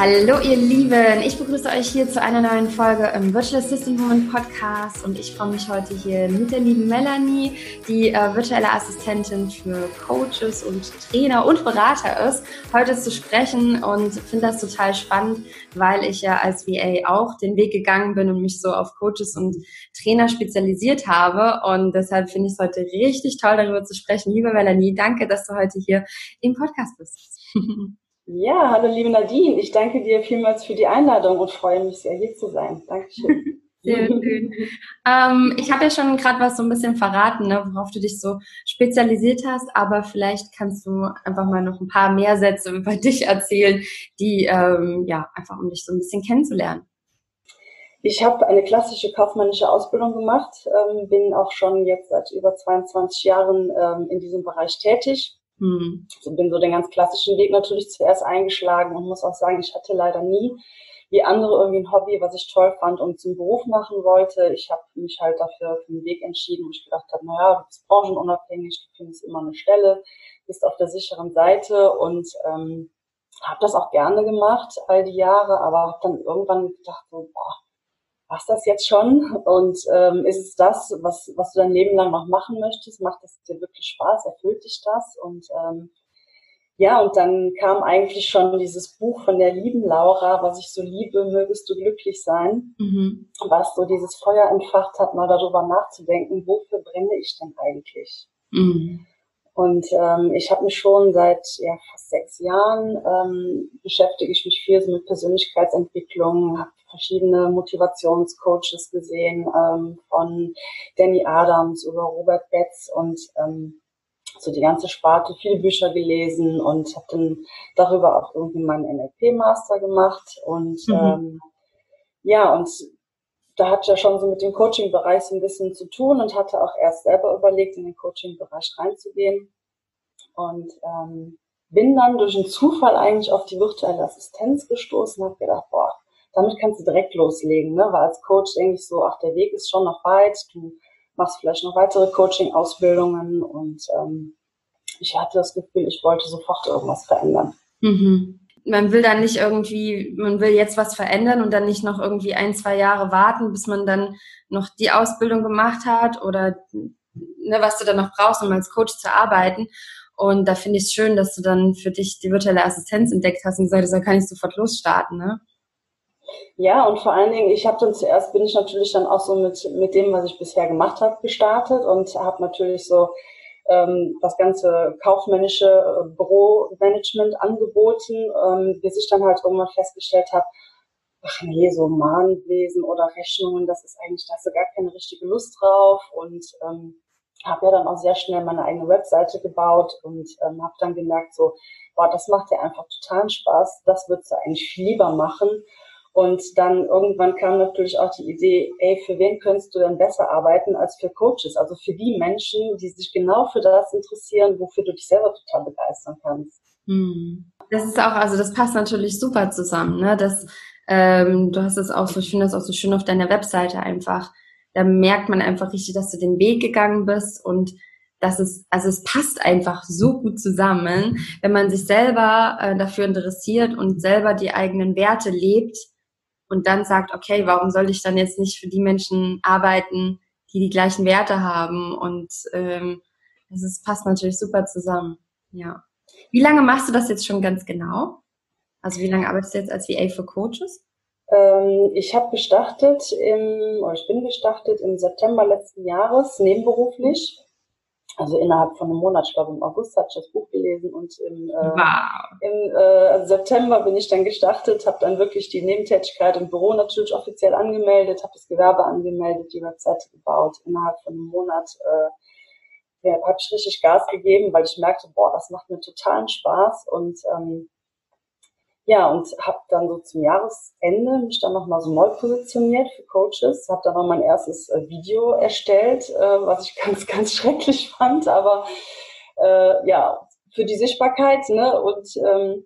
Hallo ihr Lieben, ich begrüße euch hier zu einer neuen Folge im Virtual Assistant Woman Podcast und ich freue mich heute hier mit der lieben Melanie, die äh, virtuelle Assistentin für Coaches und Trainer und Berater ist, heute zu sprechen und finde das total spannend, weil ich ja als VA auch den Weg gegangen bin und mich so auf Coaches und Trainer spezialisiert habe und deshalb finde ich es heute richtig toll, darüber zu sprechen. Liebe Melanie, danke, dass du heute hier im Podcast bist. Ja, hallo liebe Nadine. Ich danke dir vielmals für die Einladung und freue mich sehr, hier zu sein. Dankeschön. Sehr schön. ähm, ich habe ja schon gerade was so ein bisschen verraten, ne, worauf du dich so spezialisiert hast, aber vielleicht kannst du einfach mal noch ein paar mehr Sätze über dich erzählen, die ähm, ja einfach um dich so ein bisschen kennenzulernen. Ich habe eine klassische kaufmännische Ausbildung gemacht, ähm, bin auch schon jetzt seit über 22 Jahren ähm, in diesem Bereich tätig hm. So bin so den ganz klassischen Weg natürlich zuerst eingeschlagen und muss auch sagen, ich hatte leider nie wie andere irgendwie ein Hobby, was ich toll fand und zum Beruf machen wollte. Ich habe mich halt dafür für den Weg entschieden, wo ich gedacht habe, naja, du bist branchenunabhängig, du findest immer eine Stelle, bist auf der sicheren Seite und ähm, habe das auch gerne gemacht all die Jahre, aber habe dann irgendwann gedacht, so, boah, was das jetzt schon? Und ähm, ist es das, was, was du dein Leben lang noch machen möchtest? Macht es dir wirklich Spaß? Erfüllt dich das? Und ähm, ja, und dann kam eigentlich schon dieses Buch von der lieben Laura, was ich so liebe, mögest du glücklich sein, mhm. was so dieses Feuer entfacht hat, mal darüber nachzudenken, wofür brenne ich denn eigentlich? Mhm. Und ähm, ich habe mich schon seit ja, fast sechs Jahren ähm, beschäftige ich mich viel so mit Persönlichkeitsentwicklung, habe verschiedene Motivationscoaches gesehen, ähm, von Danny Adams über Robert Betz und ähm, so die ganze Sparte, viele Bücher gelesen und habe dann darüber auch irgendwie meinen NLP-Master gemacht und mhm. ähm, ja, und da ich ja schon so mit dem Coaching-Bereich so ein bisschen zu tun und hatte auch erst selber überlegt, in den Coaching-Bereich reinzugehen. Und ähm, bin dann durch einen Zufall eigentlich auf die virtuelle Assistenz gestoßen und habe gedacht, boah, damit kannst du direkt loslegen, ne? Weil als Coach denke ich so, ach, der Weg ist schon noch weit, du machst vielleicht noch weitere Coaching-Ausbildungen und ähm, ich hatte das Gefühl, ich wollte sofort irgendwas verändern. Mhm. Man will dann nicht irgendwie, man will jetzt was verändern und dann nicht noch irgendwie ein, zwei Jahre warten, bis man dann noch die Ausbildung gemacht hat oder ne, was du dann noch brauchst, um als Coach zu arbeiten. Und da finde ich es schön, dass du dann für dich die virtuelle Assistenz entdeckt hast und gesagt hast, da kann ich sofort losstarten, ne? Ja, und vor allen Dingen, ich habe dann zuerst, bin ich natürlich dann auch so mit, mit dem, was ich bisher gemacht habe, gestartet und habe natürlich so ähm, das ganze kaufmännische äh, Büromanagement angeboten, ähm, bis ich dann halt irgendwann festgestellt habe, ach nee, so Mahnwesen oder Rechnungen, das ist eigentlich, da hast du gar keine richtige Lust drauf. Und ähm, habe ja dann auch sehr schnell meine eigene Webseite gebaut und ähm, habe dann gemerkt, so, boah, das macht dir einfach totalen Spaß, das würdest du eigentlich lieber machen und dann irgendwann kam natürlich auch die Idee, ey, für wen könntest du denn besser arbeiten als für Coaches? Also für die Menschen, die sich genau für das interessieren, wofür du dich selber total begeistern kannst. Hm. Das ist auch, also das passt natürlich super zusammen, ne? Das, ähm, du hast es auch so, ich finde das auch so schön auf deiner Webseite einfach. Da merkt man einfach richtig, dass du den Weg gegangen bist und dass es, also es passt einfach so gut zusammen, wenn man sich selber äh, dafür interessiert und selber die eigenen Werte lebt, und dann sagt, okay, warum soll ich dann jetzt nicht für die Menschen arbeiten, die die gleichen Werte haben? Und ähm, das passt natürlich super zusammen. Ja. Wie lange machst du das jetzt schon ganz genau? Also wie lange arbeitest du jetzt als VA für Coaches? Ähm, ich habe gestartet im, oder ich bin gestartet im September letzten Jahres nebenberuflich also innerhalb von einem Monat, ich glaube im August hatte ich das Buch gelesen und im, äh, wow. im äh, September bin ich dann gestartet, habe dann wirklich die Nebentätigkeit im Büro natürlich offiziell angemeldet, habe das Gewerbe angemeldet, die Webseite gebaut. Innerhalb von einem Monat äh, ja, habe ich richtig Gas gegeben, weil ich merkte, boah, das macht mir totalen Spaß und ähm, ja, und habe dann so zum Jahresende mich dann nochmal so neu positioniert für Coaches, habe dann noch mein erstes äh, Video erstellt, äh, was ich ganz, ganz schrecklich fand, aber äh, ja, für die Sichtbarkeit, ne? Und ähm,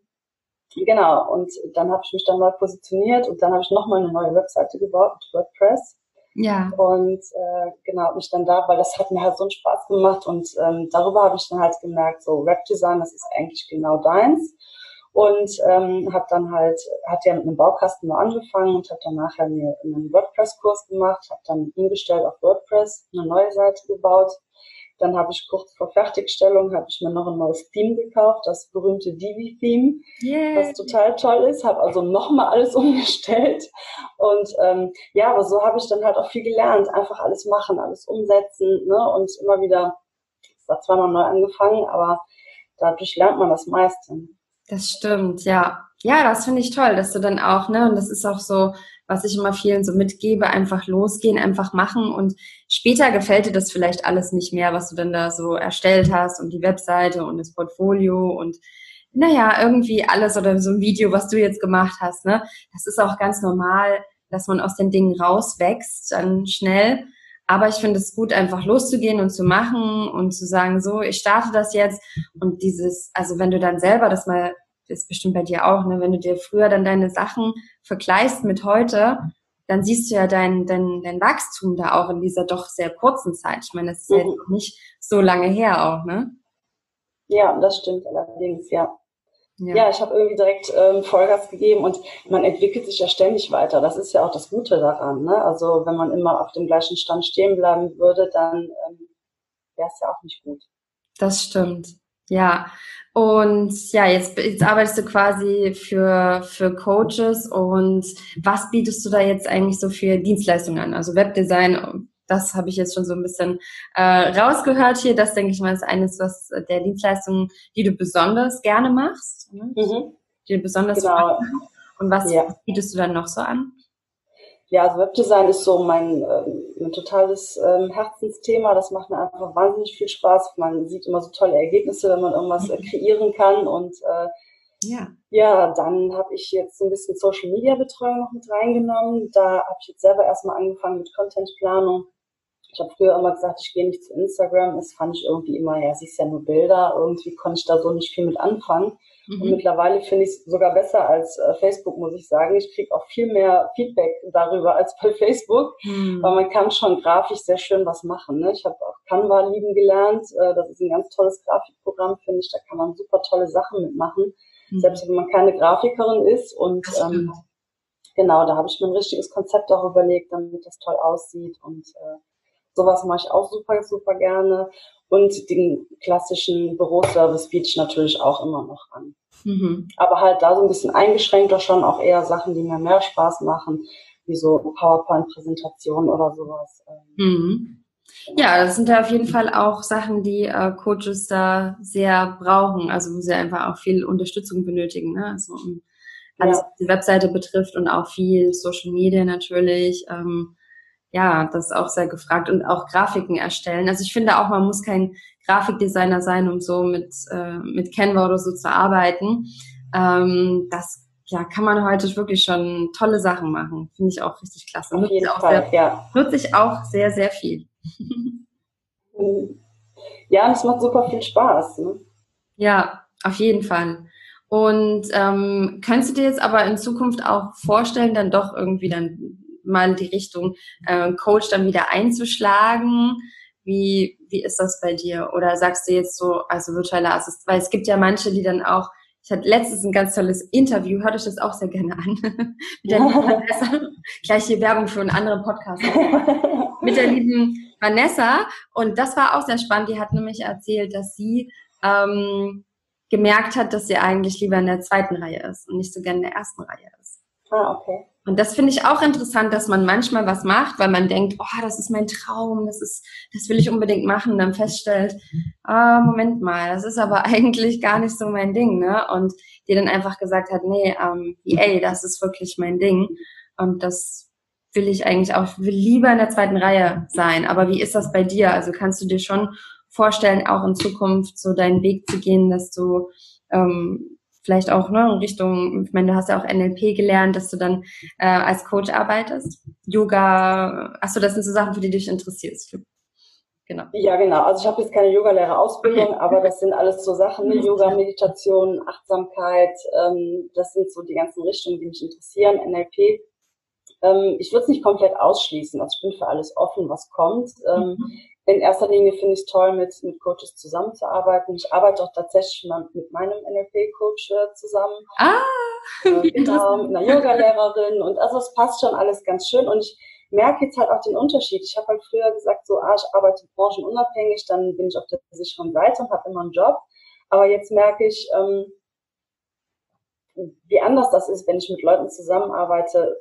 genau, und dann habe ich mich dann neu positioniert und dann habe ich nochmal eine neue Webseite gebaut mit WordPress. Ja. Und äh, genau, mich dann da, weil das hat mir halt so einen Spaß gemacht und ähm, darüber habe ich dann halt gemerkt, so Webdesign, das ist eigentlich genau deins. Und ähm, habe dann halt, hat ja mit einem Baukasten nur angefangen und habe dann nachher mir einen WordPress-Kurs gemacht, habe dann umgestellt auf WordPress, eine neue Seite gebaut. Dann habe ich kurz vor Fertigstellung, habe ich mir noch ein neues Theme gekauft, das berühmte Divi-Theme, yeah. was total toll ist. Habe also nochmal alles umgestellt. Und ähm, ja, aber so habe ich dann halt auch viel gelernt. Einfach alles machen, alles umsetzen ne? und immer wieder, es war zweimal neu angefangen, aber dadurch lernt man das meiste. Das stimmt, ja. Ja, das finde ich toll, dass du dann auch, ne, und das ist auch so, was ich immer vielen so mitgebe, einfach losgehen, einfach machen und später gefällt dir das vielleicht alles nicht mehr, was du dann da so erstellt hast und die Webseite und das Portfolio und naja, irgendwie alles oder so ein Video, was du jetzt gemacht hast, ne? Das ist auch ganz normal, dass man aus den Dingen rauswächst, dann schnell. Aber ich finde es gut, einfach loszugehen und zu machen und zu sagen, so, ich starte das jetzt. Und dieses, also wenn du dann selber das mal ist bestimmt bei dir auch, ne? wenn du dir früher dann deine Sachen vergleichst mit heute, dann siehst du ja dein, dein, dein Wachstum da auch in dieser doch sehr kurzen Zeit. Ich meine, das ist mhm. ja nicht so lange her auch, ne? Ja, das stimmt allerdings, ja. Ja, ja ich habe irgendwie direkt ähm, Vollgas gegeben und man entwickelt sich ja ständig weiter. Das ist ja auch das Gute daran. Ne? Also wenn man immer auf dem gleichen Stand stehen bleiben würde, dann ähm, wäre es ja auch nicht gut. Das stimmt. Ja, und ja, jetzt, jetzt arbeitest du quasi für, für Coaches und was bietest du da jetzt eigentlich so für Dienstleistungen an? Also Webdesign, das habe ich jetzt schon so ein bisschen äh, rausgehört hier. Das denke ich mal ist eines was der Dienstleistungen, die du besonders gerne machst, ne? mhm. die du besonders genau. Und was ja. bietest du dann noch so an? Ja, also Webdesign ist so mein, äh, mein totales ähm, Herzensthema. Das macht mir einfach wahnsinnig viel Spaß. Man sieht immer so tolle Ergebnisse, wenn man irgendwas äh, kreieren kann. Und äh, ja. ja, dann habe ich jetzt so ein bisschen Social Media Betreuung noch mit reingenommen. Da habe ich jetzt selber erstmal angefangen mit Contentplanung. Ich habe früher immer gesagt, ich gehe nicht zu Instagram. Das fand ich irgendwie immer, ja, siehst ja nur Bilder. Irgendwie konnte ich da so nicht viel mit anfangen. Mhm. Und mittlerweile finde ich es sogar besser als äh, Facebook, muss ich sagen. Ich kriege auch viel mehr Feedback darüber als bei Facebook, mhm. weil man kann schon grafisch sehr schön was machen. Ne? Ich habe auch Canva lieben gelernt. Äh, das ist ein ganz tolles Grafikprogramm, finde ich. Da kann man super tolle Sachen mitmachen, mhm. selbst wenn man keine Grafikerin ist. Und ähm, genau, da habe ich mir ein richtiges Konzept auch überlegt, damit das toll aussieht. Und äh, sowas mache ich auch super, super gerne. Und den klassischen Büroservice biete ich natürlich auch immer noch an. Mhm. Aber halt da so ein bisschen eingeschränkter schon auch eher Sachen, die mir mehr Spaß machen, wie so PowerPoint-Präsentationen oder sowas. Mhm. Ja, das sind ja auf jeden Fall auch Sachen, die äh, Coaches da sehr brauchen, also wo sie einfach auch viel Unterstützung benötigen, ne? Also um alles, ja. was die Webseite betrifft und auch viel Social Media natürlich. Ähm, ja, das ist auch sehr gefragt und auch Grafiken erstellen. Also ich finde auch, man muss kein Grafikdesigner sein, um so mit, äh, mit Canva oder so zu arbeiten. Ähm, das ja, kann man heute wirklich schon tolle Sachen machen. Finde ich auch richtig klasse. Auf jeden Fall, sehr, ja. Nutze ich auch sehr, sehr viel. ja, und es macht super viel Spaß. Ne? Ja, auf jeden Fall. Und ähm, könntest du dir jetzt aber in Zukunft auch vorstellen, dann doch irgendwie dann mal die Richtung äh, Coach dann wieder einzuschlagen? Wie, wie ist das bei dir? Oder sagst du jetzt so, also virtuelle Assistent, weil es gibt ja manche, die dann auch, ich hatte letztens ein ganz tolles Interview, hört euch das auch sehr gerne an. mit der lieben Vanessa. Gleich hier Werbung für einen anderen Podcast. mit der lieben Vanessa. Und das war auch sehr spannend. Die hat nämlich erzählt, dass sie ähm, gemerkt hat, dass sie eigentlich lieber in der zweiten Reihe ist und nicht so gerne in der ersten Reihe ist. Ah, okay. Und das finde ich auch interessant, dass man manchmal was macht, weil man denkt, oh, das ist mein Traum, das ist, das will ich unbedingt machen, und dann feststellt, ah, Moment mal, das ist aber eigentlich gar nicht so mein Ding, ne? Und die dann einfach gesagt hat, nee, ähm, EA, das ist wirklich mein Ding. Und das will ich eigentlich auch, will lieber in der zweiten Reihe sein. Aber wie ist das bei dir? Also kannst du dir schon vorstellen, auch in Zukunft so deinen Weg zu gehen, dass du ähm, vielleicht auch ne, in Richtung, ich meine, du hast ja auch NLP gelernt, dass du dann äh, als Coach arbeitest. Yoga, achso, das sind so Sachen, für die du dich interessierst. Genau. Ja, genau. Also ich habe jetzt keine Yogalehrerausbildung, okay. aber das sind alles so Sachen, ne? Yoga, Meditation, Achtsamkeit, ähm, das sind so die ganzen Richtungen, die mich interessieren. NLP Ähm, ich würde es nicht komplett ausschließen. Also ich bin für alles offen, was kommt. Ähm, mhm. In erster Linie finde ich es toll, mit, mit Coaches zusammenzuarbeiten. Ich arbeite auch tatsächlich mit meinem NLP-Coach äh, zusammen. Ah, äh, genau, mit einer Yoga-Lehrerin. Und also es passt schon alles ganz schön. Und ich merke jetzt halt auch den Unterschied. Ich habe halt früher gesagt, so, ah, ich arbeite branchenunabhängig, dann bin ich auf der sicheren Seite und habe immer einen Job. Aber jetzt merke ich, ähm, wie anders das ist, wenn ich mit Leuten zusammenarbeite,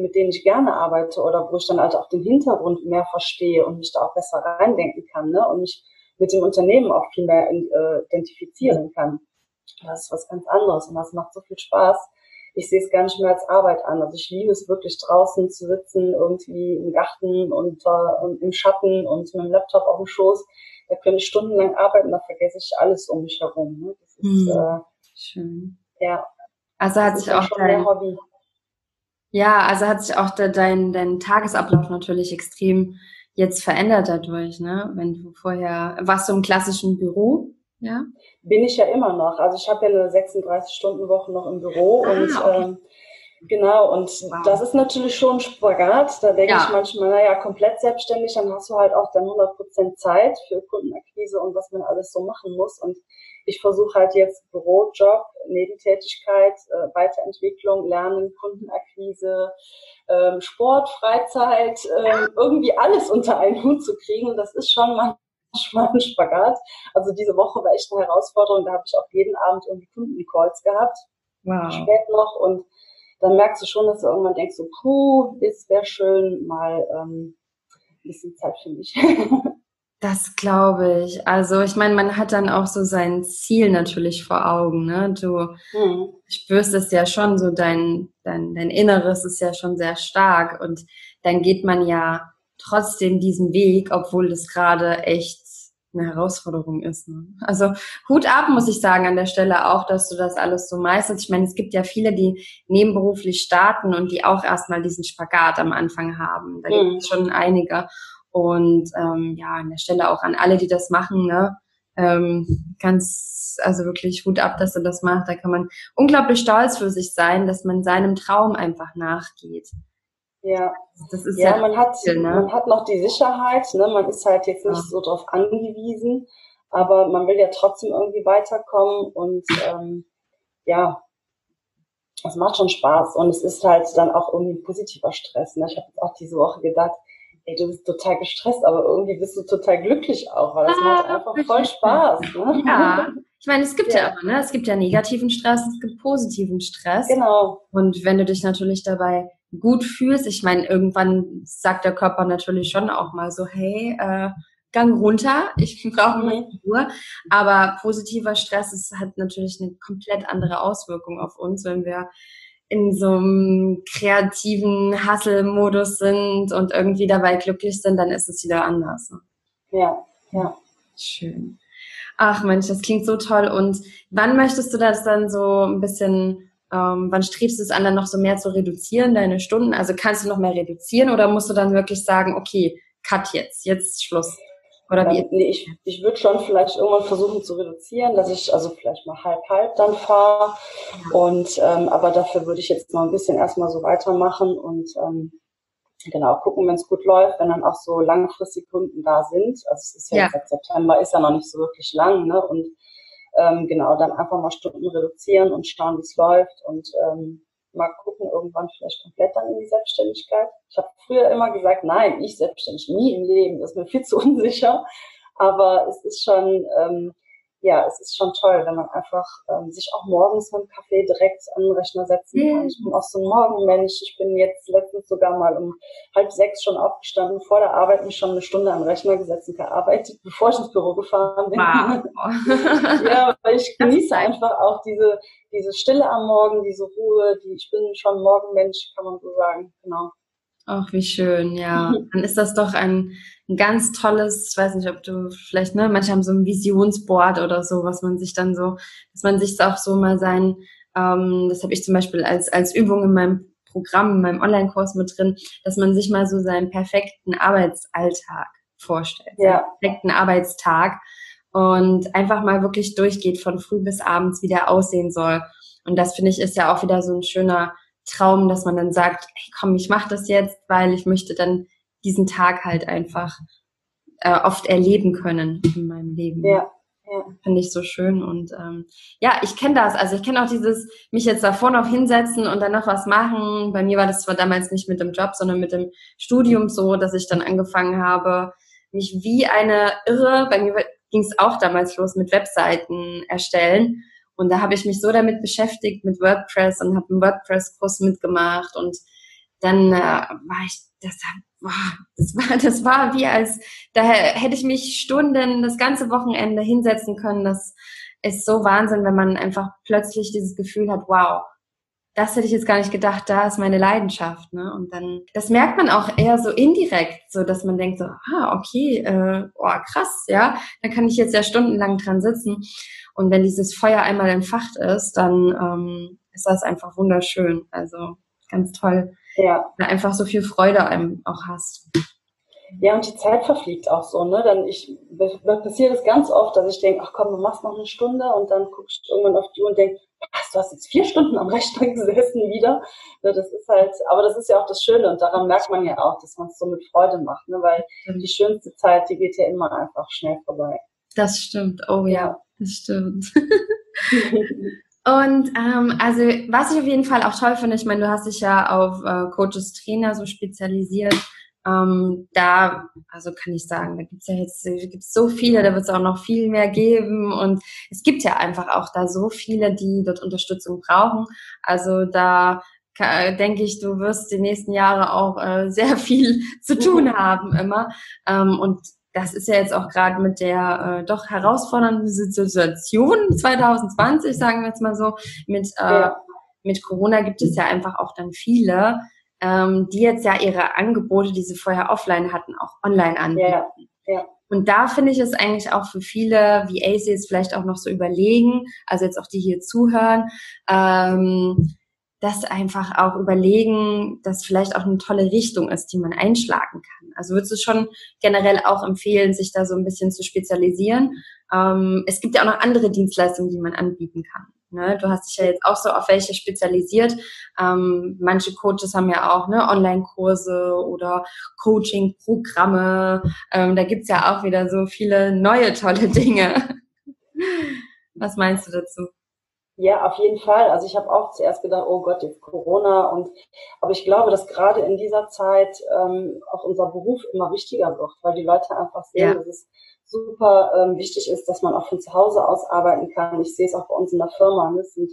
mit denen ich gerne arbeite oder wo ich dann halt auch den Hintergrund mehr verstehe und mich da auch besser reindenken kann ne? und mich mit dem Unternehmen auch viel mehr äh, identifizieren kann. Das ist was ganz anderes und das macht so viel Spaß. Ich sehe es gar nicht mehr als Arbeit an. Also ich liebe es wirklich draußen zu sitzen, irgendwie im Garten und, äh, im Schatten und mit dem Laptop auf dem Schoß. Da könnte ich stundenlang arbeiten, da vergesse ich alles um mich herum. Ne? Das ist hm. äh, schön. Ja. Also hat sich auch dein, Hobby. Ja, also hat sich auch de, dein, dein Tagesablauf natürlich extrem jetzt verändert dadurch, ne? Wenn du vorher, warst du im klassischen Büro, ja? Bin ich ja immer noch. Also ich habe ja eine 36-Stunden-Woche noch im Büro ah, und okay. ähm, genau, und wow. das ist natürlich schon ein Spagat. Da denke ja. ich manchmal, naja, komplett selbstständig, dann hast du halt auch dann 100% Zeit für Kundenakquise und was man alles so machen muss. Und ich versuche halt jetzt Bürojob, Nebentätigkeit, äh, Weiterentwicklung, Lernen, Kundenakquise, ähm, Sport, Freizeit, äh, irgendwie alles unter einen Hut zu kriegen. Und das ist schon manchmal ein Spagat. Also diese Woche war echt eine Herausforderung. Da habe ich auch jeden Abend irgendwie Kundencalls gehabt. Wow. Spät noch. Und dann merkst du schon, dass du irgendwann denkst, so, puh, es wäre schön, mal ähm, ein bisschen Zeit für mich. Das glaube ich. Also ich meine, man hat dann auch so sein Ziel natürlich vor Augen. Ne? Du mhm. spürst es ja schon, so dein, dein, dein Inneres ist ja schon sehr stark und dann geht man ja trotzdem diesen Weg, obwohl es gerade echt eine Herausforderung ist. Ne? Also Hut ab, muss ich sagen, an der Stelle auch, dass du das alles so meisterst. Ich meine, es gibt ja viele, die nebenberuflich starten und die auch erstmal diesen Spagat am Anfang haben. Da mhm. gibt es schon einige. Und ähm, ja, an der Stelle auch an alle, die das machen, ne? Ähm, ganz, also wirklich Hut ab, dass du das machst. Da kann man unglaublich stolz für sich sein, dass man seinem Traum einfach nachgeht. Ja, das ist ja, ja man hat, viel, ne? man hat noch die Sicherheit, ne? man ist halt jetzt nicht ja. so drauf angewiesen, aber man will ja trotzdem irgendwie weiterkommen und ähm, ja, es macht schon Spaß und es ist halt dann auch irgendwie ein positiver Stress. Ne? Ich habe auch diese Woche gedacht, ey, du bist total gestresst, aber irgendwie bist du total glücklich auch, weil das ah, macht einfach voll Spaß. Ne? Ja, ich meine, es gibt ja. ja aber, ne? Es gibt ja negativen Stress, es gibt positiven Stress. Genau. Und wenn du dich natürlich dabei gut fühlst, ich meine, irgendwann sagt der Körper natürlich schon auch mal so, hey, äh, Gang runter, ich brauche mal mhm. Ruhe. Aber positiver Stress ist, hat natürlich eine komplett andere Auswirkung auf uns, wenn wir in so einem kreativen Hustle-Modus sind und irgendwie dabei glücklich sind, dann ist es wieder anders. Ne? Ja, ja. Schön. Ach Mensch, das klingt so toll. Und wann möchtest du das dann so ein bisschen, ähm, wann strebst du es an, dann noch so mehr zu reduzieren, deine Stunden? Also kannst du noch mehr reduzieren oder musst du dann wirklich sagen, okay, cut jetzt, jetzt Schluss? Oder wie? Nee, ich, ich würde schon vielleicht irgendwann versuchen zu reduzieren, dass ich also vielleicht mal halb halb dann fahre. Und ähm, aber dafür würde ich jetzt mal ein bisschen erstmal so weitermachen und ähm, genau gucken, wenn es gut läuft, wenn dann auch so langfristig Kunden da sind. Also es ist ja, ja. seit September ist ja noch nicht so wirklich lang, ne? Und ähm, genau, dann einfach mal Stunden reduzieren und schauen, wie es läuft und ähm, mal gucken, irgendwann vielleicht komplett dann in die Selbstständigkeit. Ich habe früher immer gesagt, nein, ich selbstständig nie im Leben, das ist mir viel zu unsicher. Aber es ist schon, ähm, ja, es ist schon toll, wenn man einfach ähm, sich auch morgens mit dem Kaffee direkt an den Rechner setzen kann. Ich bin auch so ein Morgenmensch. Ich bin jetzt letztens sogar mal um halb sechs schon aufgestanden, vor der Arbeit mich schon eine Stunde an den Rechner gesetzt und gearbeitet, bevor ich ins Büro gefahren bin. Wow. ja, weil ich genieße einfach auch diese, diese Stille am Morgen, diese Ruhe, die, ich bin schon Morgenmensch, kann man so sagen, genau. Ach, wie schön, ja. Dann ist das doch ein, ein ganz tolles, ich weiß nicht, ob du vielleicht, ne, manche haben so ein Visionsboard oder so, was man sich dann so, dass man sich auch so mal sein, ähm, das habe ich zum Beispiel als, als Übung in meinem Programm, in meinem Online-Kurs mit drin, dass man sich mal so seinen perfekten Arbeitsalltag vorstellt, ja. seinen perfekten Arbeitstag und einfach mal wirklich durchgeht von früh bis abends, wie der aussehen soll. Und das finde ich ist ja auch wieder so ein schöner Traum, dass man dann sagt, hey, komm, ich mache das jetzt, weil ich möchte dann diesen Tag halt einfach äh, oft erleben können in meinem Leben. Ja. Ja. Finde ich so schön. Und ähm, ja, ich kenne das. Also ich kenne auch dieses, mich jetzt davor noch hinsetzen und dann noch was machen. Bei mir war das zwar damals nicht mit dem Job, sondern mit dem Studium so, dass ich dann angefangen habe, mich wie eine Irre, bei mir ging es auch damals los mit Webseiten erstellen. Und da habe ich mich so damit beschäftigt mit WordPress und habe einen WordPress-Kurs mitgemacht und dann äh, war ich, das, boah, das war, das war wie als, da hätte ich mich Stunden, das ganze Wochenende hinsetzen können. Das ist so Wahnsinn, wenn man einfach plötzlich dieses Gefühl hat, wow, das hätte ich jetzt gar nicht gedacht, da ist meine Leidenschaft, ne? Und dann, das merkt man auch eher so indirekt, so dass man denkt so, ah, okay, äh, oh, krass, ja, dann kann ich jetzt ja stundenlang dran sitzen. Und wenn dieses Feuer einmal entfacht ist, dann ähm, ist das einfach wunderschön. Also ganz toll, ja. weil einfach so viel Freude einem auch hast. Ja, und die Zeit verfliegt auch so, ne? Dann ich passiert es ganz oft, dass ich denke, ach komm, du machst noch eine Stunde und dann guckst du irgendwann auf die Uhr und denkst, was, du hast jetzt vier Stunden am Rechner gesessen wieder. Das ist halt, aber das ist ja auch das Schöne und daran merkt man ja auch, dass man es so mit Freude macht, ne? Weil die schönste Zeit, die geht ja immer einfach schnell vorbei. Das stimmt, oh ja, das stimmt. Und ähm, also was ich auf jeden Fall auch toll finde, ich meine, du hast dich ja auf äh, Coaches Trainer so spezialisiert. Ähm, da, also kann ich sagen, da gibt's ja jetzt gibt's so viele, da wird es auch noch viel mehr geben und es gibt ja einfach auch da so viele, die dort Unterstützung brauchen. Also da denke ich, du wirst die nächsten Jahre auch äh, sehr viel zu tun haben immer. Ähm, und das ist ja jetzt auch gerade mit der äh, doch herausfordernden Situation 2020, sagen wir jetzt mal so, mit, äh, mit Corona gibt es ja einfach auch dann viele, ähm, die jetzt ja ihre Angebote, die sie vorher offline hatten, auch online anbieten. Ja. Ja. Und da finde ich es eigentlich auch für viele VAs jetzt vielleicht auch noch so überlegen, also jetzt auch die hier zuhören, ähm, dass einfach auch überlegen, dass vielleicht auch eine tolle Richtung ist, die man einschlagen kann. Also würdest du schon generell auch empfehlen, sich da so ein bisschen zu spezialisieren? Ähm, es gibt ja auch noch andere Dienstleistungen, die man anbieten kann. Ne? Du hast dich ja jetzt auch so auf welche spezialisiert. Ähm, manche Coaches haben ja auch ne, Online-Kurse oder Coaching-Programme. Ähm, da gibt's ja auch wieder so viele neue tolle Dinge. Was meinst du dazu? Ja, auf jeden Fall. Also ich habe auch zuerst gedacht, oh Gott, jetzt Corona und aber ich glaube, dass gerade in dieser Zeit ähm, auch unser Beruf immer wichtiger wird, weil die Leute einfach sehen, ja. dass es super ähm, wichtig ist, dass man auch von zu Hause aus arbeiten kann. Ich sehe es auch bei uns in der Firma. Ne? Sind,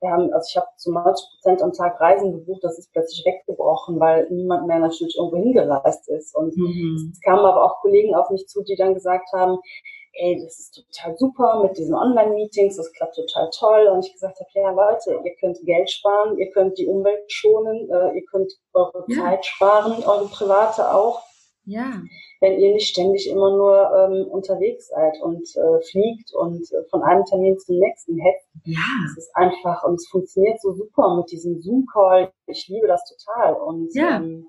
wir haben, also ich habe zu 90 Prozent am Tag Reisen gebucht, das ist plötzlich weggebrochen, weil niemand mehr natürlich irgendwo hingereist ist. Und mhm. es kamen aber auch Kollegen auf mich zu, die dann gesagt haben, ey, das ist total super mit diesen Online-Meetings, das klappt total toll. Und ich gesagt habe, ja Leute, ihr könnt Geld sparen, ihr könnt die Umwelt schonen, äh, ihr könnt eure ja. Zeit sparen, eure private auch. Ja. Wenn ihr nicht ständig immer nur ähm, unterwegs seid und äh, fliegt und äh, von einem Termin zum nächsten hetzt. Ja. Es ist einfach und es funktioniert so super mit diesem Zoom-Call. Ich liebe das total. Und ja. ähm,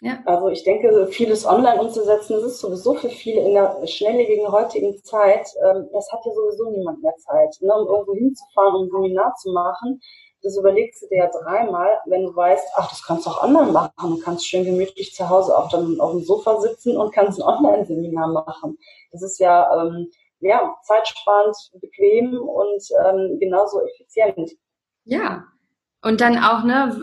ja. Also ich denke, vieles online umzusetzen, das ist sowieso für viele in der schnelllebigen heutigen Zeit, ähm, das hat ja sowieso niemand mehr Zeit, ne, um irgendwo hinzufahren, um ein Seminar zu machen. Das überlegst du dir ja dreimal, wenn du weißt, ach, das kannst du auch online machen. Du kannst schön gemütlich zu Hause auch dann auf dem Sofa sitzen und kannst ein Online-Seminar machen. Das ist ja, ähm, ja zeitsparend, bequem und ähm, genauso effizient. Ja, und dann auch, ne,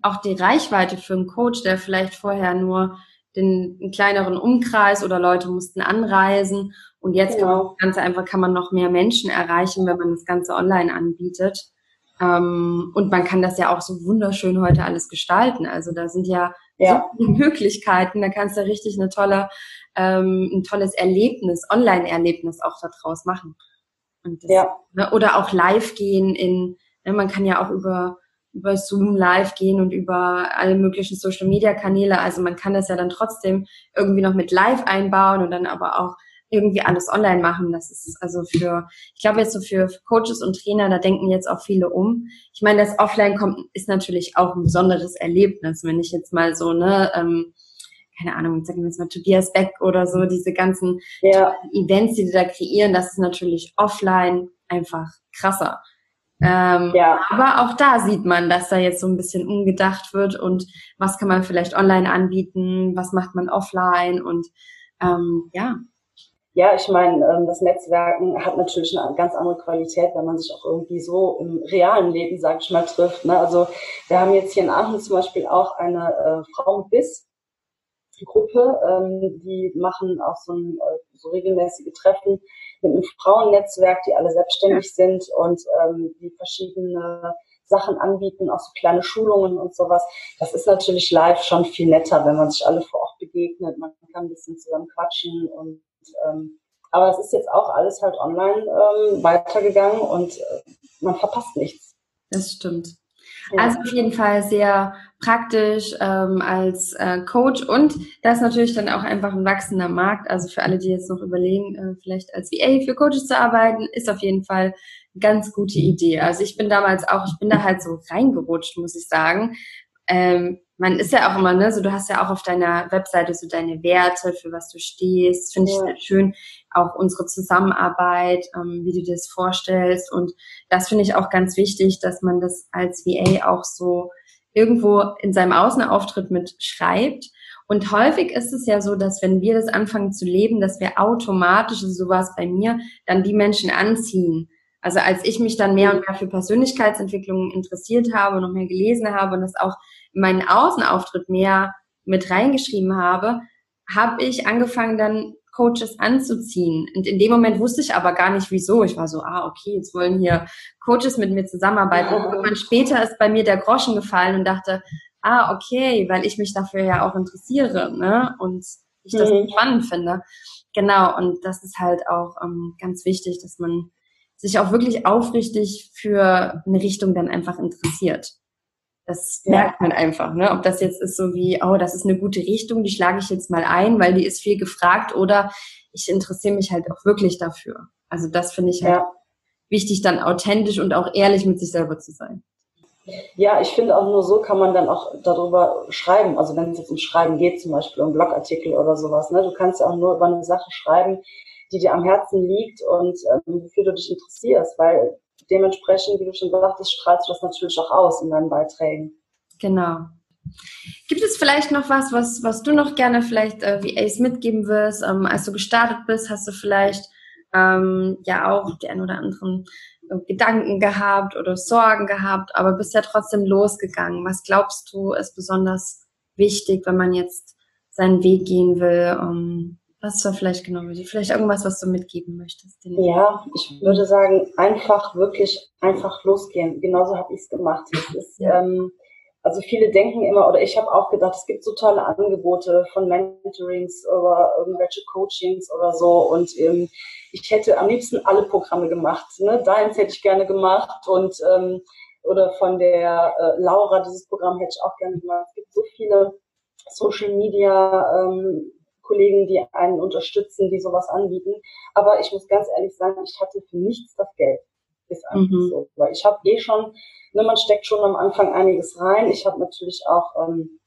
auch die Reichweite für einen Coach, der vielleicht vorher nur den einen kleineren Umkreis oder Leute mussten anreisen. Und jetzt genau. kann man das Ganze einfach, kann man noch mehr Menschen erreichen, wenn man das Ganze online anbietet. Ähm, und man kann das ja auch so wunderschön heute alles gestalten. Also da sind ja, ja. so Möglichkeiten. Da kannst du richtig eine tolle, ähm, ein tolles Erlebnis, Online-Erlebnis auch daraus machen. Und das, ja. ne, oder auch live gehen in, ne, man kann ja auch über über Zoom live gehen und über alle möglichen Social Media Kanäle. Also man kann das ja dann trotzdem irgendwie noch mit live einbauen und dann aber auch irgendwie alles online machen. Das ist also für, ich glaube jetzt so für Coaches und Trainer, da denken jetzt auch viele um. Ich meine, das Offline kommt, ist natürlich auch ein besonderes Erlebnis, wenn ich jetzt mal so, ne, ähm, keine Ahnung, sagen wir jetzt mal Tobias Beck oder so, diese ganzen ja. Events, die die da kreieren, das ist natürlich offline einfach krasser. Ähm, ja. Aber auch da sieht man, dass da jetzt so ein bisschen umgedacht wird und was kann man vielleicht online anbieten, was macht man offline und ähm, ja. Ja, ich meine, ähm, das Netzwerken hat natürlich eine ganz andere Qualität, wenn man sich auch irgendwie so im realen Leben, sag ich mal, trifft. Ne? Also wir haben jetzt hier in Aachen zum Beispiel auch eine äh, Frau mit Biss, Gruppe, ähm, die machen auch so, ein, äh, so regelmäßige Treffen mit einem Frauennetzwerk, die alle selbstständig sind und ähm, die verschiedene Sachen anbieten, auch so kleine Schulungen und sowas. Das ist natürlich live schon viel netter, wenn man sich alle vor Ort begegnet. Man kann ein bisschen zusammen quatschen und ähm, aber es ist jetzt auch alles halt online ähm, weitergegangen und äh, man verpasst nichts. Das stimmt. Also auf jeden Fall sehr praktisch ähm, als äh, Coach und da ist natürlich dann auch einfach ein wachsender Markt. Also für alle, die jetzt noch überlegen, äh, vielleicht als VA für Coaches zu arbeiten, ist auf jeden Fall eine ganz gute Idee. Also ich bin damals auch, ich bin da halt so reingerutscht, muss ich sagen. Ähm, man ist ja auch immer, ne, so du hast ja auch auf deiner Webseite so deine Werte, für was du stehst. Finde ich sehr schön. Auch unsere Zusammenarbeit, ähm, wie du dir das vorstellst. Und das finde ich auch ganz wichtig, dass man das als VA auch so irgendwo in seinem Außenauftritt mit schreibt. Und häufig ist es ja so, dass wenn wir das anfangen zu leben, dass wir automatisch, also sowas bei mir, dann die Menschen anziehen. Also als ich mich dann mehr und mehr für Persönlichkeitsentwicklung interessiert habe und noch mehr gelesen habe und das auch in meinen Außenauftritt mehr mit reingeschrieben habe, habe ich angefangen dann Coaches anzuziehen. Und in dem Moment wusste ich aber gar nicht, wieso. Ich war so, ah, okay, jetzt wollen hier Coaches mit mir zusammenarbeiten. Und irgendwann später ist bei mir der Groschen gefallen und dachte, ah, okay, weil ich mich dafür ja auch interessiere, ne? Und ich das mhm. spannend finde. Genau, und das ist halt auch ähm, ganz wichtig, dass man sich auch wirklich aufrichtig für eine Richtung dann einfach interessiert. Das merkt man einfach, ne? Ob das jetzt ist so wie, oh, das ist eine gute Richtung, die schlage ich jetzt mal ein, weil die ist viel gefragt, oder ich interessiere mich halt auch wirklich dafür. Also das finde ich halt wichtig, dann authentisch und auch ehrlich mit sich selber zu sein. Ja, ich finde auch nur so kann man dann auch darüber schreiben. Also wenn es jetzt um Schreiben geht, zum Beispiel um Blogartikel oder sowas, ne? Du kannst ja auch nur über eine Sache schreiben, die dir am Herzen liegt und ähm, wofür du dich interessierst, weil dementsprechend, wie du schon sagtest, strahlst du das natürlich auch aus in deinen Beiträgen. Genau. Gibt es vielleicht noch was, was, was du noch gerne vielleicht äh, wie Ace mitgeben wirst? Ähm, als du gestartet bist, hast du vielleicht ähm, ja auch die ein oder anderen äh, Gedanken gehabt oder Sorgen gehabt, aber bist ja trotzdem losgegangen. Was glaubst du ist besonders wichtig, wenn man jetzt seinen Weg gehen will? Um, was war vielleicht genau Vielleicht irgendwas, was du mitgeben möchtest? Ja, ich würde sagen, einfach wirklich einfach losgehen. Genauso habe ich es gemacht. Ist, ja. ähm, also viele denken immer, oder ich habe auch gedacht, es gibt so tolle Angebote von Mentorings oder irgendwelche Coachings oder so. Und ähm, ich hätte am liebsten alle Programme gemacht. Ne? Deins hätte ich gerne gemacht und ähm, oder von der äh, Laura, dieses Programm hätte ich auch gerne gemacht. Es gibt so viele Social Media ähm, Kollegen, die einen unterstützen, die sowas anbieten. Aber ich muss ganz ehrlich sagen, ich hatte für nichts das Geld. Ist einfach mhm. so. Weil ich habe eh schon, ne, man steckt schon am Anfang einiges rein. Ich habe natürlich auch, ähm,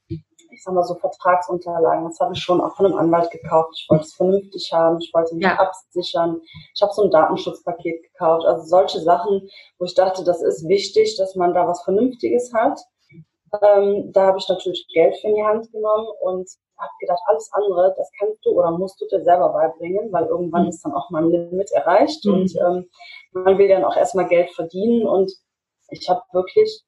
ich sag mal so Vertragsunterlagen, das habe ich schon auch von einem Anwalt gekauft. Ich wollte es vernünftig haben, ich wollte mich ja. absichern. Ich habe so ein Datenschutzpaket gekauft. Also solche Sachen, wo ich dachte, das ist wichtig, dass man da was Vernünftiges hat. Ähm, da habe ich natürlich Geld für in die Hand genommen und habe gedacht, alles andere, das kannst du oder musst du dir selber beibringen, weil irgendwann mhm. ist dann auch mal ein Limit erreicht mhm. und ähm, man will dann auch erstmal Geld verdienen und ich habe wirklich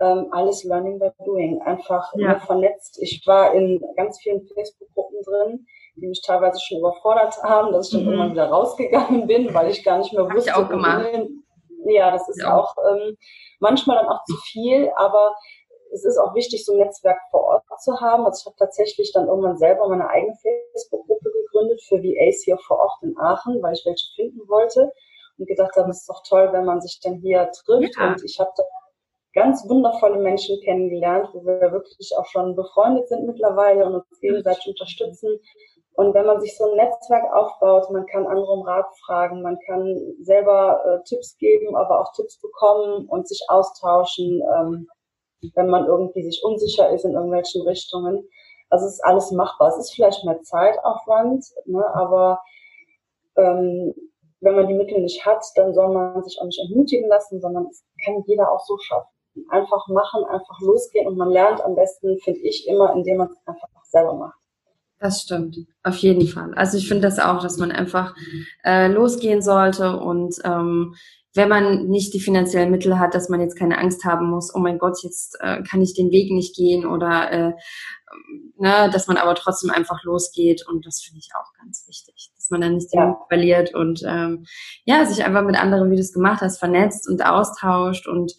ähm, alles Learning by Doing, einfach ja. vernetzt. Ich war in ganz vielen Facebook-Gruppen drin, die mich teilweise schon überfordert haben, dass ich dann mhm. irgendwann wieder rausgegangen bin, weil ich gar nicht mehr wusste. Hab ich auch gemacht. Ja, das ist ja. auch ähm, manchmal dann auch zu viel, aber es ist auch wichtig, so ein Netzwerk vor Ort zu haben. Also ich habe tatsächlich dann irgendwann selber meine eigene Facebook-Gruppe gegründet für VAs hier vor Ort in Aachen, weil ich welche finden wollte und gedacht habe, es ist doch toll, wenn man sich dann hier trifft. Ja. Und ich habe da ganz wundervolle Menschen kennengelernt, wo wir wirklich auch schon befreundet sind mittlerweile und uns gegenseitig unterstützen. Und wenn man sich so ein Netzwerk aufbaut, man kann andere um Rat fragen, man kann selber äh, Tipps geben, aber auch Tipps bekommen und sich austauschen. Ähm, wenn man irgendwie sich unsicher ist in irgendwelchen Richtungen. Also es ist alles machbar. Es ist vielleicht mehr Zeitaufwand, ne, aber ähm, wenn man die Mittel nicht hat, dann soll man sich auch nicht entmutigen lassen, sondern es kann jeder auch so schaffen. Einfach machen, einfach losgehen und man lernt am besten, finde ich, immer, indem man es einfach selber macht. Das stimmt, auf jeden Fall. Also ich finde das auch, dass man einfach äh, losgehen sollte und ähm, wenn man nicht die finanziellen Mittel hat, dass man jetzt keine Angst haben muss, oh mein Gott, jetzt äh, kann ich den Weg nicht gehen oder äh, ne, dass man aber trotzdem einfach losgeht und das finde ich auch ganz wichtig, dass man dann nicht den ja. verliert und ähm, ja, sich einfach mit anderen, wie du es gemacht hast, vernetzt und austauscht und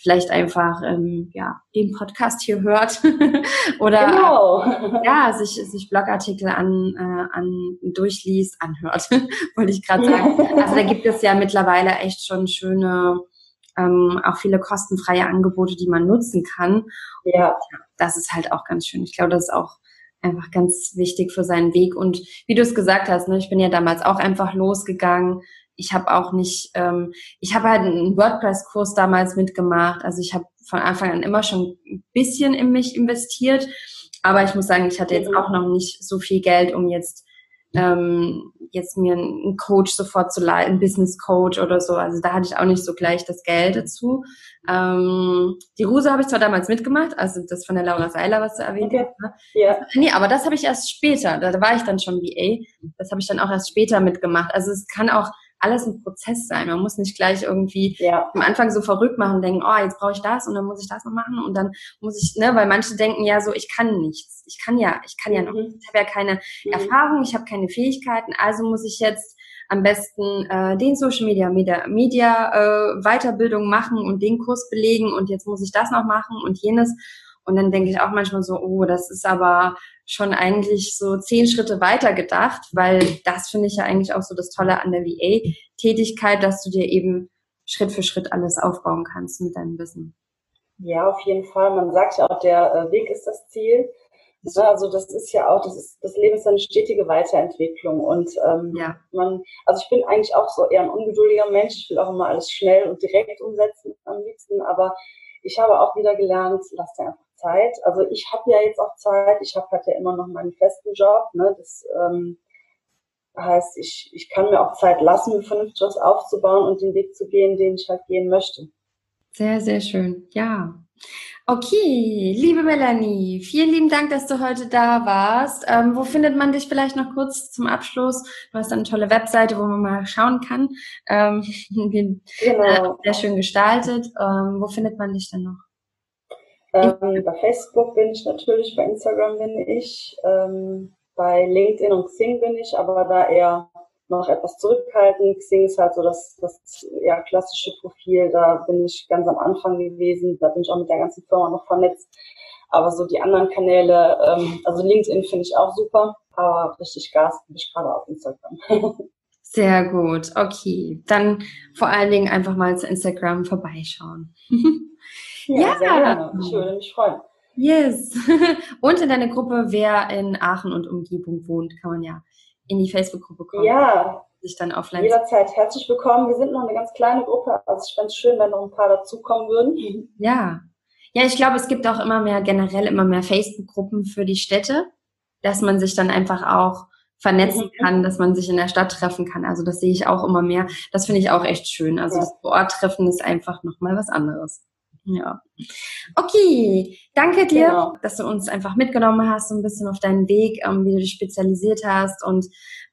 vielleicht einfach ähm, ja den Podcast hier hört oder genau. ja sich sich Blogartikel an äh, an durchliest anhört wollte ich gerade sagen. Also da gibt es ja mittlerweile echt schon schöne ähm, auch viele kostenfreie Angebote die man nutzen kann. Ja. Das ist halt auch ganz schön. Ich glaube das ist auch einfach ganz wichtig für seinen Weg und wie du es gesagt hast ne ich bin ja damals auch einfach losgegangen ich habe auch nicht, ähm, ich habe halt einen WordPress-Kurs damals mitgemacht. Also ich habe von Anfang an immer schon ein bisschen in mich investiert. Aber ich muss sagen, ich hatte jetzt mhm. auch noch nicht so viel Geld, um jetzt ähm, jetzt mir einen Coach sofort zu leiten, einen Business Coach oder so. Also da hatte ich auch nicht so gleich das Geld dazu. Ähm, die Ruse habe ich zwar damals mitgemacht, also das von der Laura Seiler, was du erwähnt okay. hast. Ne? Ja. Nee, aber das habe ich erst später. Da war ich dann schon VA. Das habe ich dann auch erst später mitgemacht. Also es kann auch alles ein Prozess sein. Man muss nicht gleich irgendwie ja. am Anfang so verrückt machen und denken, oh, jetzt brauche ich das und dann muss ich das noch machen und dann muss ich, ne, weil manche denken ja so, ich kann nichts. Ich kann ja, ich kann ja noch, mhm. ich habe ja keine mhm. Erfahrung, ich habe keine Fähigkeiten, also muss ich jetzt am besten äh, den Social Media Media, Media äh, Weiterbildung machen und den Kurs belegen und jetzt muss ich das noch machen und jenes und dann denke ich auch manchmal so, oh, das ist aber schon eigentlich so zehn Schritte weiter gedacht, weil das finde ich ja eigentlich auch so das Tolle an der VA-Tätigkeit, dass du dir eben Schritt für Schritt alles aufbauen kannst mit deinem Wissen. Ja, auf jeden Fall. Man sagt ja auch, der äh, Weg ist das Ziel. Also das ist ja auch, das ist, das Leben ist eine stetige Weiterentwicklung und ähm, ja. man, also ich bin eigentlich auch so eher ein ungeduldiger Mensch. Ich will auch immer alles schnell und direkt umsetzen am liebsten, aber ich habe auch wieder gelernt, lass dir einfach Zeit. Also ich habe ja jetzt auch Zeit. Ich habe halt ja immer noch meinen festen Job. Ne? Das ähm, heißt, ich, ich kann mir auch Zeit lassen, mir vernünftig was aufzubauen und den Weg zu gehen, den ich halt gehen möchte. Sehr, sehr schön. Ja. Okay, liebe Melanie, vielen lieben Dank, dass du heute da warst. Ähm, wo findet man dich vielleicht noch kurz zum Abschluss? Du hast eine tolle Webseite, wo man mal schauen kann. Ähm, genau. Sehr schön gestaltet. Ähm, wo findet man dich denn noch? Ähm, bei Facebook bin ich natürlich, bei Instagram bin ich, ähm, bei LinkedIn und Xing bin ich, aber da eher noch etwas zurückhaltend. Xing ist halt so das, das ja, klassische Profil, da bin ich ganz am Anfang gewesen, da bin ich auch mit der ganzen Firma noch vernetzt. Aber so die anderen Kanäle, ähm, also LinkedIn finde ich auch super, aber richtig Gas bin ich gerade auf Instagram. Sehr gut, okay. Dann vor allen Dingen einfach mal zu Instagram vorbeischauen. Ja, ja. sehr gerne. Ich würde mich freuen. Yes. Und in deine Gruppe, wer in Aachen und Umgebung wohnt, kann man ja in die Facebook-Gruppe kommen. Ja. Sich dann offline. Jederzeit herzlich willkommen. Wir sind noch eine ganz kleine Gruppe. Also ich fände es schön, wenn noch ein paar dazukommen würden. Ja. Ja, ich glaube, es gibt auch immer mehr, generell immer mehr Facebook-Gruppen für die Städte, dass man sich dann einfach auch vernetzen mhm. kann, dass man sich in der Stadt treffen kann. Also das sehe ich auch immer mehr. Das finde ich auch echt schön. Also ja. das Vor-Ort-Treffen ist einfach nochmal was anderes. Ja. Okay, danke dir, genau. dass du uns einfach mitgenommen hast, so ein bisschen auf deinen Weg, ähm, wie du dich spezialisiert hast und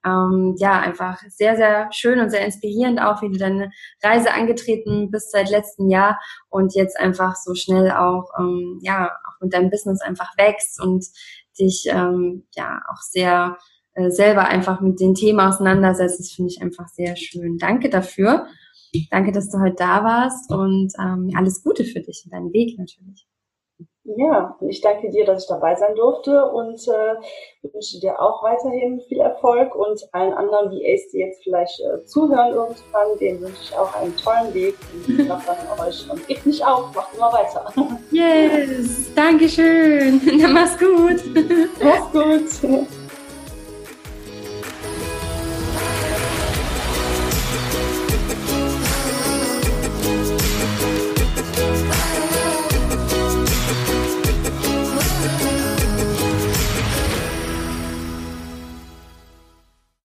ähm, ja, einfach sehr, sehr schön und sehr inspirierend auch, wie du deine Reise angetreten bist seit letztem Jahr und jetzt einfach so schnell auch, ähm, ja, auch mit deinem Business einfach wächst und dich, ähm, ja, auch sehr äh, selber einfach mit den Themen auseinandersetzt. Das finde ich einfach sehr schön. Danke dafür. Danke, dass du heute da warst und ähm, alles Gute für dich und deinen Weg natürlich. Ja, und ich danke dir, dass ich dabei sein durfte und äh, wünsche dir auch weiterhin viel Erfolg und allen anderen VAs, die jetzt vielleicht äh, zuhören irgendwann, denen wünsche ich auch einen tollen Weg und ich an euch und gebt nicht auf, macht immer weiter. Yes, Dankeschön. Dann mach's gut. Mach's gut.